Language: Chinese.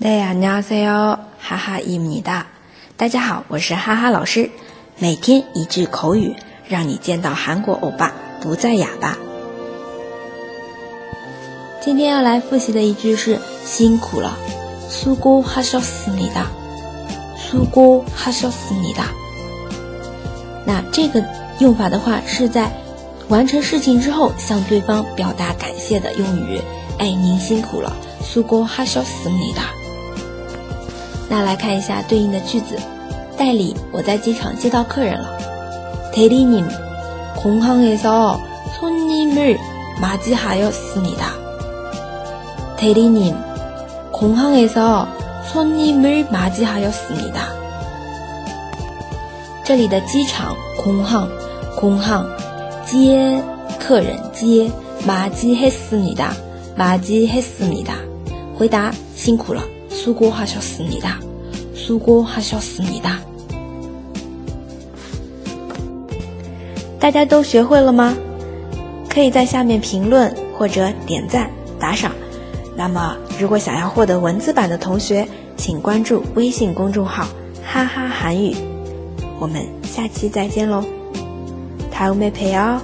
大家好，哈哈伊米哒。大家好，我是哈哈老师。每天一句口语，让你见到韩国欧巴不再哑巴。今天要来复习的一句是辛苦了，수고하셨습니 다。 수고하셨습니 다。 那这个用法的话，是在完成事情之后向对方表达感谢的用语。哎，您辛苦了，수고하셨습니 다。 那来看一下对应的句子，代理我在机场接到客人了。대리님공항에서손님을맞이하였습니다 대리님공항에서손님을맞이하였습니다这里的机场空항공항接客人接맞이했습니다맞이했습니다回答辛苦了。 수고하셨습니 다， 수고하셨습니 다。 大家都学会了吗？可以在下面评论或者点赞打赏。那么，如果想要获得文字版的同学，请关注微信公众号“哈哈韩语”。我们下期再见喽，다음에봬요